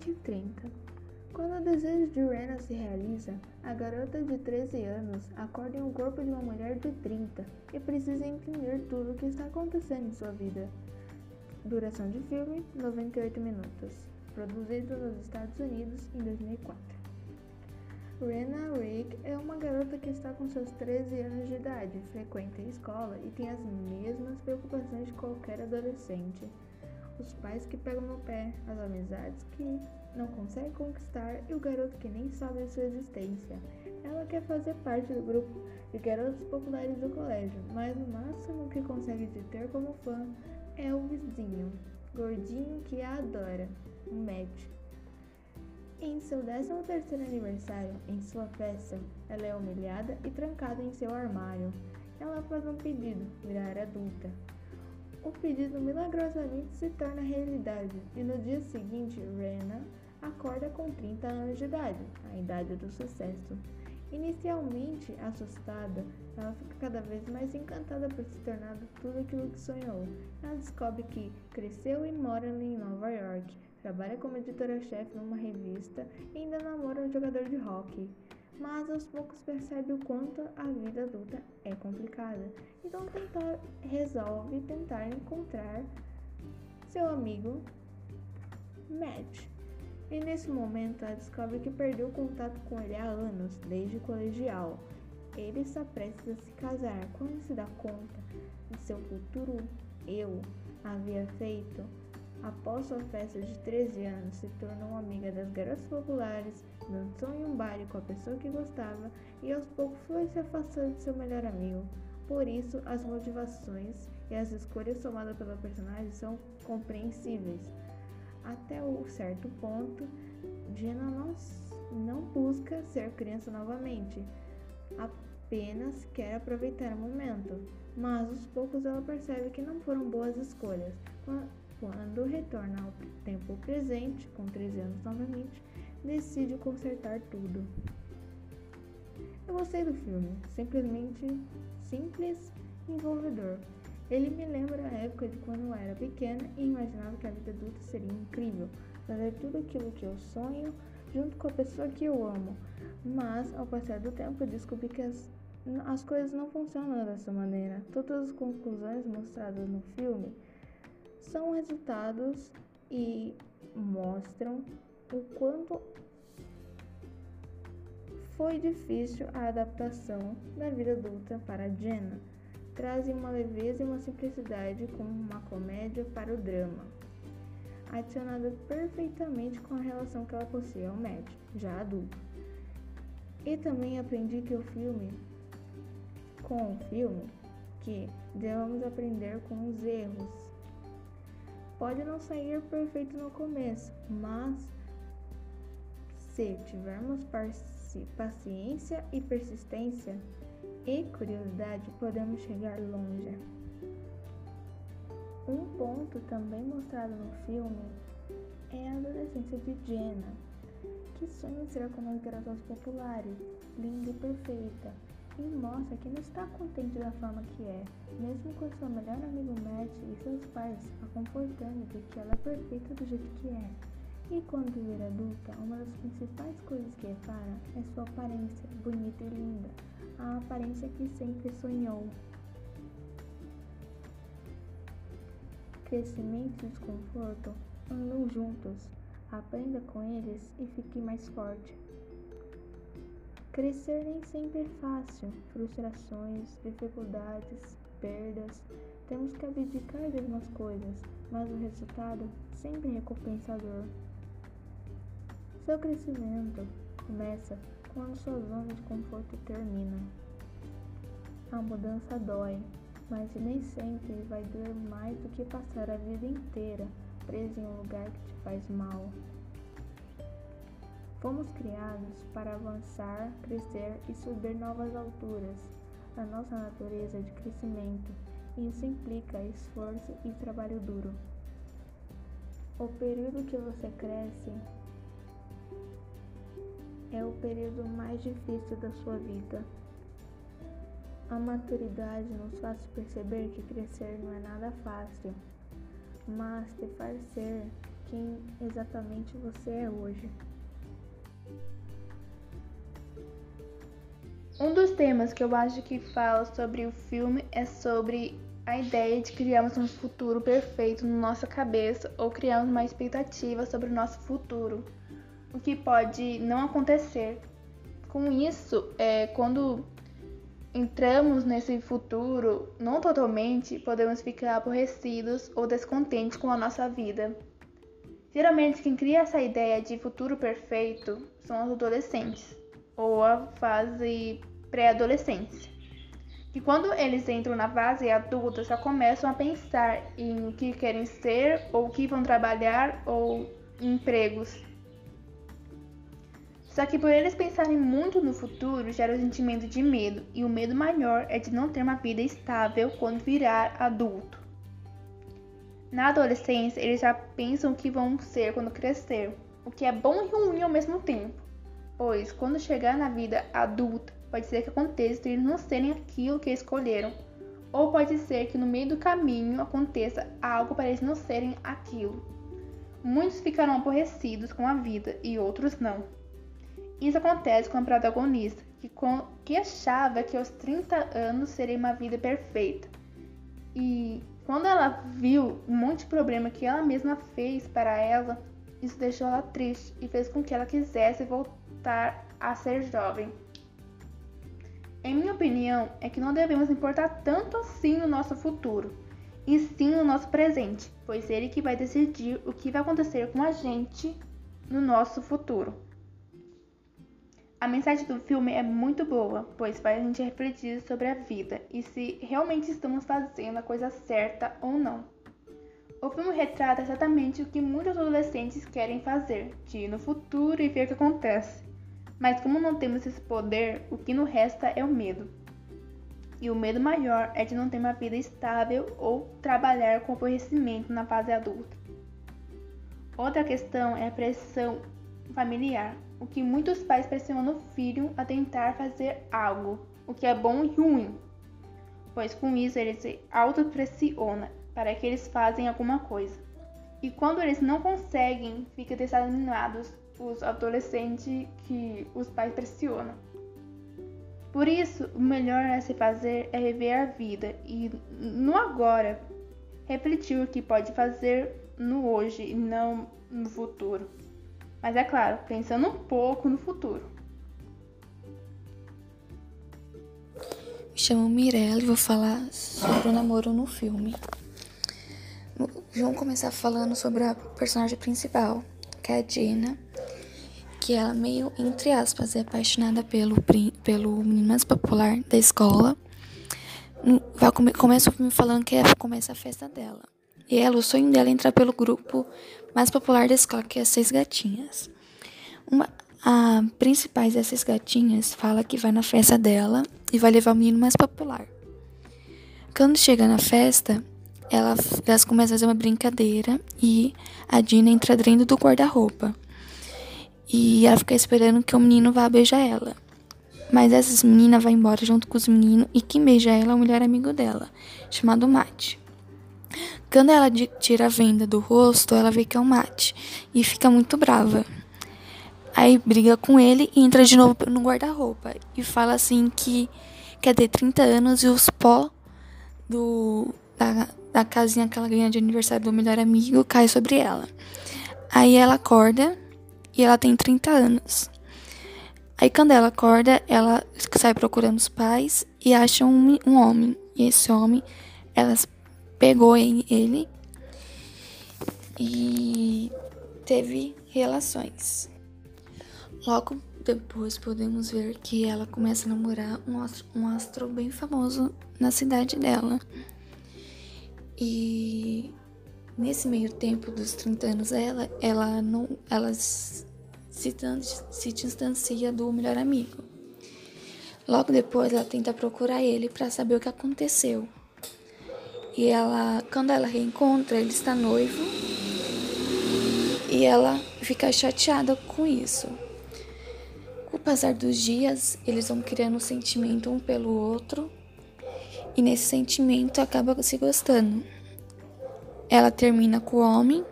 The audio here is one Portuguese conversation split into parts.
2030. Quando o desejo de Rena se realiza, a garota de 13 anos acorda em um corpo de uma mulher de 30 e precisa entender tudo o que está acontecendo em sua vida. Duração de filme: 98 minutos. Produzido nos Estados Unidos em 2004. Rena Rick é uma garota que está com seus 13 anos de idade, frequenta a escola e tem as mesmas preocupações de qualquer adolescente os pais que pegam no pé, as amizades que não consegue conquistar e o garoto que nem sabe de sua existência. Ela quer fazer parte do grupo de garotos populares do colégio, mas o máximo que consegue de ter como fã é o vizinho, gordinho que a adora, o Matt. Em seu 13 aniversário, em sua festa, ela é humilhada e trancada em seu armário. Ela faz um pedido, virar adulta, o pedido milagrosamente se torna realidade e no dia seguinte, Rena acorda com 30 anos de idade, a idade do sucesso. Inicialmente assustada, ela fica cada vez mais encantada por se tornar tudo aquilo que sonhou. Ela descobre que cresceu e mora em Nova York, trabalha como editora-chefe numa revista e ainda namora um jogador de hockey mas aos poucos percebe o quanto a vida adulta é complicada. Então resolve tentar encontrar seu amigo Matt. E nesse momento ela descobre que perdeu contato com ele há anos, desde o colegial. Ele está prestes a se casar quando se dá conta de seu futuro eu havia feito Após sua festa de 13 anos, se tornou amiga das garotas populares, dançou em um baile com a pessoa que gostava e aos poucos foi se afastando de seu melhor amigo. Por isso, as motivações e as escolhas tomadas pela personagem são compreensíveis. Até um certo ponto, Jenna não, não busca ser criança novamente, apenas quer aproveitar o momento. Mas aos poucos ela percebe que não foram boas escolhas. Quando retorna ao tempo presente, com 13 anos novamente, decide consertar tudo. Eu gostei do filme, simplesmente simples e envolvedor. Ele me lembra a época de quando eu era pequena e imaginava que a vida adulta seria incrível, fazer tudo aquilo que eu sonho junto com a pessoa que eu amo. Mas, ao passar do tempo, eu descobri que as, as coisas não funcionam dessa maneira. Todas as conclusões mostradas no filme são resultados e mostram o quanto foi difícil a adaptação da vida adulta para Jenna. Trazem uma leveza e uma simplicidade como uma comédia para o drama, adicionada perfeitamente com a relação que ela possui ao Matt, já adulto. E também aprendi que o filme, com o filme, que devemos aprender com os erros Pode não sair perfeito no começo, mas se tivermos paciência e persistência e curiosidade, podemos chegar longe. Um ponto também mostrado no filme é a adolescência de Jenna, que sonha em ser como as garotas populares, linda e perfeita, e mostra que não está contente da forma que é, mesmo com seu melhor amigo Matt e seus pais a confortando de que ela é perfeita do jeito que é. E quando vir adulta, uma das principais coisas que repara é sua aparência bonita e linda, a aparência que sempre sonhou. Crescimento e desconforto andam juntos. Aprenda com eles e fique mais forte. Crescer nem sempre é fácil. Frustrações, dificuldades, perdas. Temos que abdicar de algumas coisas, mas o resultado sempre é recompensador. Seu crescimento começa quando sua zona de conforto termina. A mudança dói, mas nem sempre vai doer mais do que passar a vida inteira preso em um lugar que te faz mal. Fomos criados para avançar, crescer e subir novas alturas. A nossa natureza é de crescimento e isso implica esforço e trabalho duro. O período que você cresce é o período mais difícil da sua vida. A maturidade nos faz perceber que crescer não é nada fácil, mas te faz ser quem exatamente você é hoje. Um dos temas que eu acho que fala sobre o filme é sobre a ideia de criarmos um futuro perfeito na nossa cabeça ou criarmos uma expectativa sobre o nosso futuro, o que pode não acontecer. Com isso, é, quando entramos nesse futuro, não totalmente, podemos ficar aborrecidos ou descontentes com a nossa vida. Geralmente, quem cria essa ideia de futuro perfeito são os adolescentes ou a fase pré-adolescência que quando eles entram na fase adulta já começam a pensar em o que querem ser ou o que vão trabalhar ou empregos. Só que por eles pensarem muito no futuro gera o um sentimento de medo, e o medo maior é de não ter uma vida estável quando virar adulto. Na adolescência, eles já pensam o que vão ser quando crescer, o que é bom e ruim ao mesmo tempo, pois quando chegar na vida adulta, pode ser que aconteça eles não serem aquilo que escolheram, ou pode ser que no meio do caminho aconteça algo para eles não serem aquilo. Muitos ficarão aborrecidos com a vida e outros não. Isso acontece com a protagonista, que, com, que achava que aos 30 anos seria uma vida perfeita. E quando ela viu um monte de problema que ela mesma fez para ela, isso deixou ela triste e fez com que ela quisesse voltar a ser jovem. Em minha opinião, é que não devemos importar tanto assim no nosso futuro, e sim no nosso presente, pois ele que vai decidir o que vai acontecer com a gente no nosso futuro. A mensagem do filme é muito boa, pois faz a gente refletir sobre a vida e se realmente estamos fazendo a coisa certa ou não. O filme retrata exatamente o que muitos adolescentes querem fazer, de ir no futuro e ver o que acontece. Mas como não temos esse poder, o que nos resta é o medo. E o medo maior é de não ter uma vida estável ou trabalhar com aborrecimento na fase adulta. Outra questão é a pressão familiar, o que muitos pais pressionam o filho a tentar fazer algo, o que é bom e ruim, pois com isso eles se autopressionam para que eles façam alguma coisa. E quando eles não conseguem, ficam desanimados os adolescentes que os pais pressionam. Por isso, o melhor a se fazer é rever a vida e no agora refletir o que pode fazer no hoje e não no futuro. Mas é claro, pensando um pouco no futuro. Me chamo Mirella e vou falar sobre o namoro no filme. Vamos começar falando sobre a personagem principal, que é a Gina que ela meio, entre aspas, é apaixonada pelo, pelo menino mais popular da escola. Vai, come, começa o filme falando que é, começa a festa dela. E ela, o sonho dela é entrar pelo grupo mais popular da escola, que é as Seis Gatinhas. Uma, a principais dessas gatinhas fala que vai na festa dela e vai levar o menino mais popular. Quando chega na festa, ela, elas começam a fazer uma brincadeira e a Dina entra dentro do guarda-roupa e ela fica esperando que o menino vá beijar ela. Mas essa menina vai embora junto com os meninos e quem beija ela é o melhor amigo dela, chamado Mate. Quando ela tira a venda do rosto, ela vê que é o Mate e fica muito brava. Aí briga com ele e entra de novo no guarda-roupa e fala assim que quer ter 30 anos e os pó do, da, da casinha que ela ganha de aniversário do melhor amigo cai sobre ela. Aí ela acorda e ela tem 30 anos. Aí quando ela acorda, ela sai procurando os pais e acha um, um homem. E esse homem, ela pegou ele e teve relações. Logo depois podemos ver que ela começa a namorar um astro, um astro bem famoso na cidade dela. E nesse meio tempo dos 30 anos ela, ela não, ela se, se distancia do melhor amigo. Logo depois, ela tenta procurar ele para saber o que aconteceu. E ela, quando ela reencontra, ele está noivo. E ela fica chateada com isso. Com o passar dos dias, eles vão criando um sentimento um pelo outro. E nesse sentimento acaba se gostando. Ela termina com o homem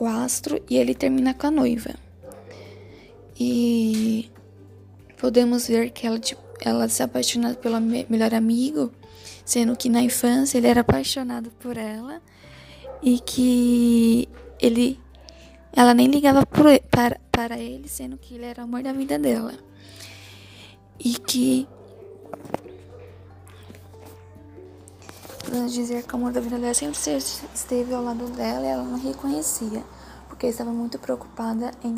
sequastro e ele termina com a noiva. E podemos ver que ela, tipo, ela se apaixona pelo melhor amigo, sendo que na infância ele era apaixonado por ela e que ele ela nem ligava para, para ele, sendo que ele era o amor da vida dela. E que podemos dizer que o amor da vida dela sempre esteve ao lado dela e ela não reconhecia, porque estava muito preocupada em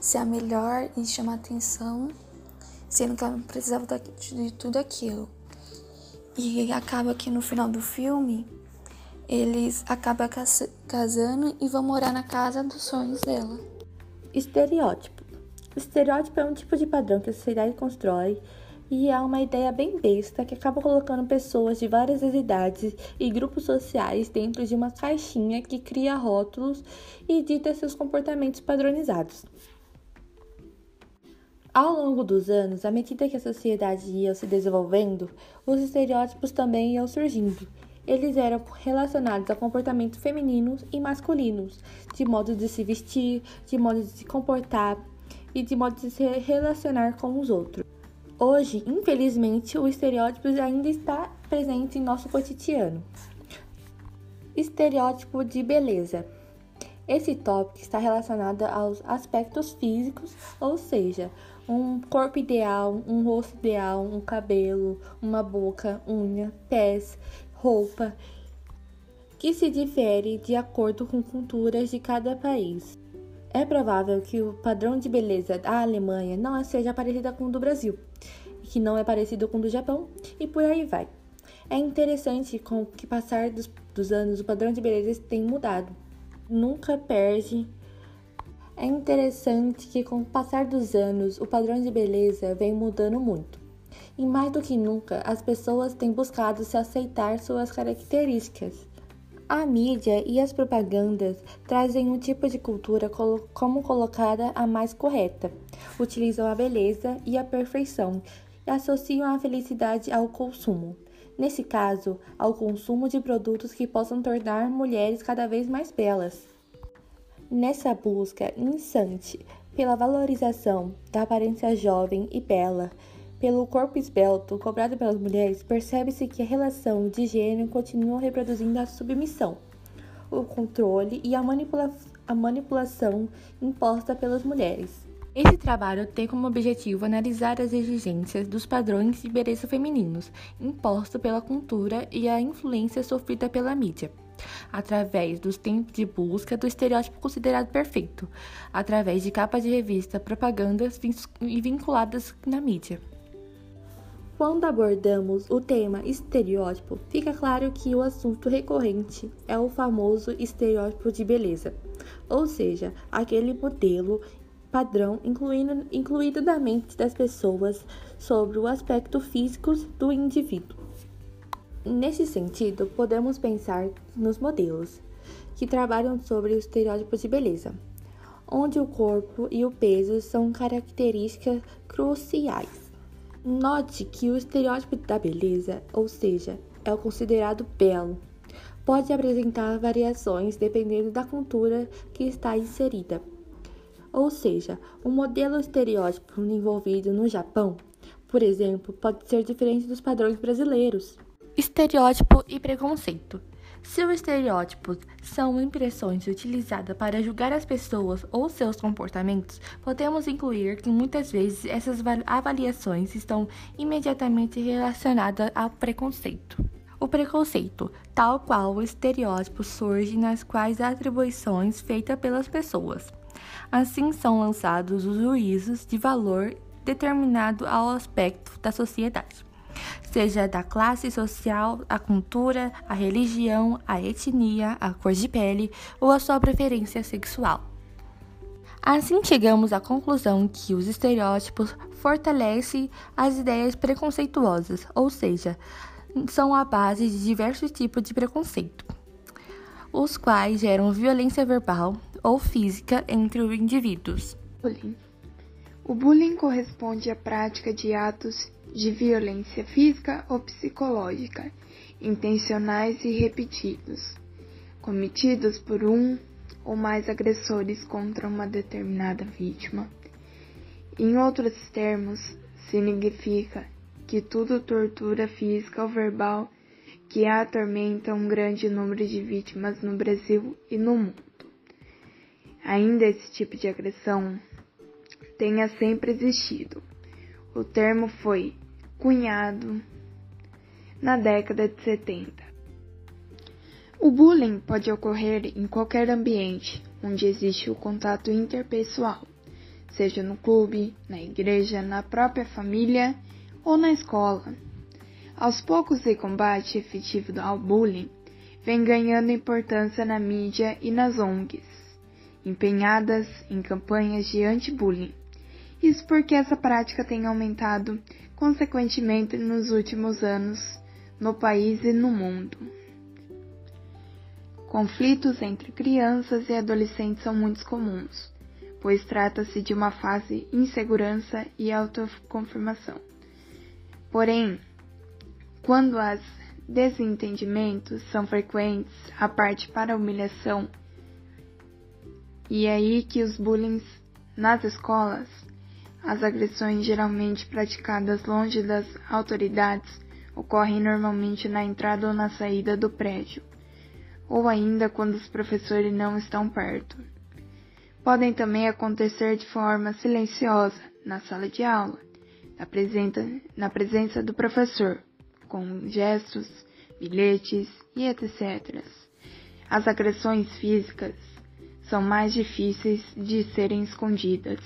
ser a melhor, em chamar atenção, sendo que ela precisava de tudo aquilo. E acaba que no final do filme eles acabam casando e vão morar na casa dos sonhos dela. Estereótipo. Estereótipo é um tipo de padrão que a sociedade constrói e é uma ideia bem besta que acaba colocando pessoas de várias idades e grupos sociais dentro de uma caixinha que cria rótulos e dita seus comportamentos padronizados. Ao longo dos anos, à medida que a sociedade ia se desenvolvendo, os estereótipos também iam surgindo eles eram relacionados a comportamentos femininos e masculinos, de modo de se vestir, de modo de se comportar e de modo de se relacionar com os outros. Hoje, infelizmente, o estereótipo ainda está presente em nosso cotidiano. Estereótipo de beleza. Esse tópico está relacionado aos aspectos físicos, ou seja, um corpo ideal, um rosto ideal, um cabelo, uma boca, unha, pés, roupa, que se difere de acordo com culturas de cada país. É provável que o padrão de beleza da Alemanha não seja parecido com o do Brasil, que não é parecido com o do Japão, e por aí vai. É interessante com que passar dos, dos anos o padrão de beleza tem mudado. Nunca perde. É interessante que com o passar dos anos o padrão de beleza vem mudando muito. E mais do que nunca, as pessoas têm buscado se aceitar suas características. A mídia e as propagandas trazem um tipo de cultura como colocada a mais correta. Utilizam a beleza e a perfeição e associam a felicidade ao consumo. Nesse caso, ao consumo de produtos que possam tornar mulheres cada vez mais belas. Nessa busca incessante pela valorização da aparência jovem e bela, pelo corpo esbelto cobrado pelas mulheres, percebe-se que a relação de gênero continua reproduzindo a submissão, o controle e a, manipula a manipulação imposta pelas mulheres. Esse trabalho tem como objetivo analisar as exigências dos padrões de beleza femininos impostos pela cultura e a influência sofrida pela mídia, através dos tempos de busca do estereótipo considerado perfeito, através de capas de revista, propagandas vinculadas na mídia. Quando abordamos o tema estereótipo, fica claro que o assunto recorrente é o famoso estereótipo de beleza, ou seja, aquele modelo padrão incluindo, incluído na mente das pessoas sobre o aspecto físico do indivíduo. Nesse sentido, podemos pensar nos modelos que trabalham sobre o estereótipo de beleza, onde o corpo e o peso são características cruciais. Note que o estereótipo da beleza, ou seja, é o considerado belo, pode apresentar variações dependendo da cultura que está inserida. Ou seja, o um modelo estereótipo envolvido no Japão, por exemplo, pode ser diferente dos padrões brasileiros. Estereótipo e preconceito. Se os estereótipos são impressões utilizadas para julgar as pessoas ou seus comportamentos, podemos incluir que muitas vezes essas avaliações estão imediatamente relacionadas ao preconceito. O preconceito, tal qual o estereótipo, surge nas quais atribuições feitas pelas pessoas. Assim são lançados os juízos de valor determinado ao aspecto da sociedade seja da classe social, a cultura, a religião, a etnia, a cor de pele ou a sua preferência sexual. Assim chegamos à conclusão que os estereótipos fortalecem as ideias preconceituosas, ou seja, são a base de diversos tipos de preconceito, os quais geram violência verbal ou física entre os indivíduos. O bullying corresponde à prática de atos de violência física ou psicológica, intencionais e repetidos, cometidos por um ou mais agressores contra uma determinada vítima. Em outros termos, significa que tudo tortura física ou verbal que atormenta um grande número de vítimas no Brasil e no mundo. Ainda esse tipo de agressão tenha sempre existido. O termo foi cunhado na década de 70. O bullying pode ocorrer em qualquer ambiente onde existe o contato interpessoal, seja no clube, na igreja, na própria família ou na escola. Aos poucos, o combate efetivo ao bullying vem ganhando importância na mídia e nas ONGs, empenhadas em campanhas de anti-bullying. Isso porque essa prática tem aumentado consequentemente nos últimos anos no país e no mundo. Conflitos entre crianças e adolescentes são muito comuns, pois trata-se de uma fase insegurança e autoconfirmação. Porém, quando os desentendimentos são frequentes, a parte para a humilhação, e é aí que os bullying nas escolas, as agressões geralmente praticadas longe das autoridades ocorrem normalmente na entrada ou na saída do prédio ou ainda quando os professores não estão perto. Podem também acontecer de forma silenciosa na sala de aula, na presença, na presença do professor, com gestos, bilhetes e etc. As agressões físicas são mais difíceis de serem escondidas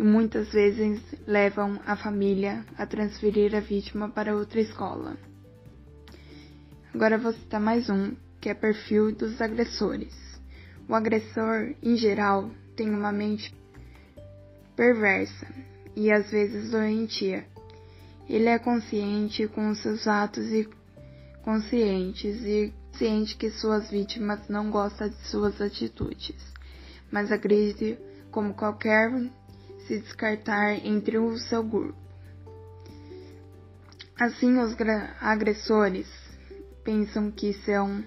e muitas vezes levam a família a transferir a vítima para outra escola. Agora vou citar mais um que é perfil dos agressores. O agressor, em geral, tem uma mente perversa e às vezes doentia. Ele é consciente com seus atos e conscientes e ciente que suas vítimas não gostam de suas atitudes, mas agride como qualquer se descartar entre o seu grupo. Assim, os agressores pensam que são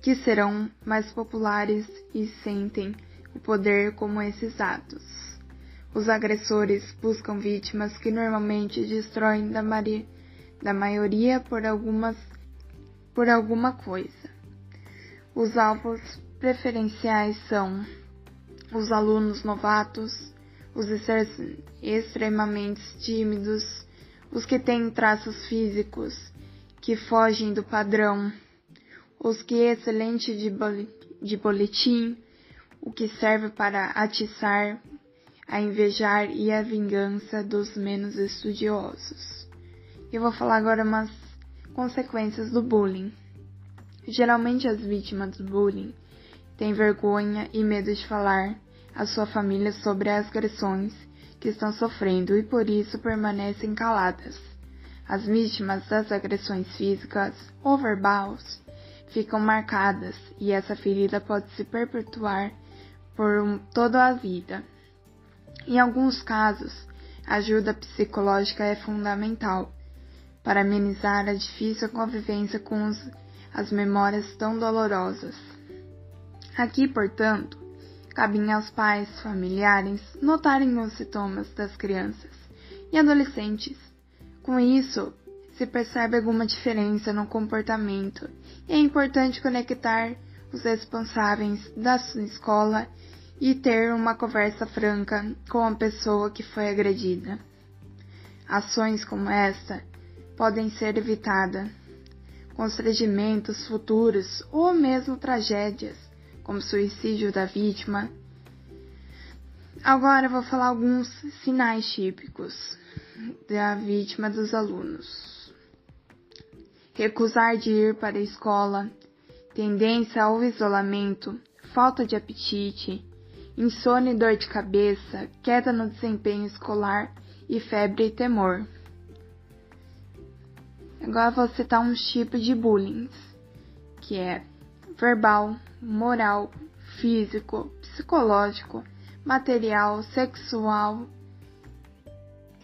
que serão mais populares e sentem o poder como esses atos. Os agressores buscam vítimas que normalmente destroem da, da maioria por, algumas, por alguma coisa. Os alvos preferenciais são os alunos novatos, os extremamente tímidos, os que têm traços físicos que fogem do padrão os que é excelente de boletim, o que serve para atiçar a invejar e a vingança dos menos estudiosos. Eu vou falar agora umas consequências do bullying. Geralmente as vítimas do bullying têm vergonha e medo de falar à sua família sobre as agressões que estão sofrendo e por isso permanecem caladas. As vítimas das agressões físicas ou verbais ficam marcadas e essa ferida pode se perpetuar por toda a vida. Em alguns casos, a ajuda psicológica é fundamental para amenizar a difícil convivência com os, as memórias tão dolorosas. Aqui, portanto, cabem aos pais, familiares, notarem os sintomas das crianças e adolescentes. Com isso, se percebe alguma diferença no comportamento é importante conectar os responsáveis da sua escola e ter uma conversa franca com a pessoa que foi agredida. Ações como esta podem ser evitadas. Constrangimentos futuros ou mesmo tragédias, como suicídio da vítima. Agora vou falar alguns sinais típicos da vítima dos alunos recusar de ir para a escola, tendência ao isolamento, falta de apetite, insônia e dor de cabeça, queda no desempenho escolar e febre e temor. Agora vou citar uns tipos de bullying, que é verbal, moral, físico, psicológico, material, sexual.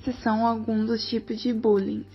Esses são alguns dos tipos de bullying.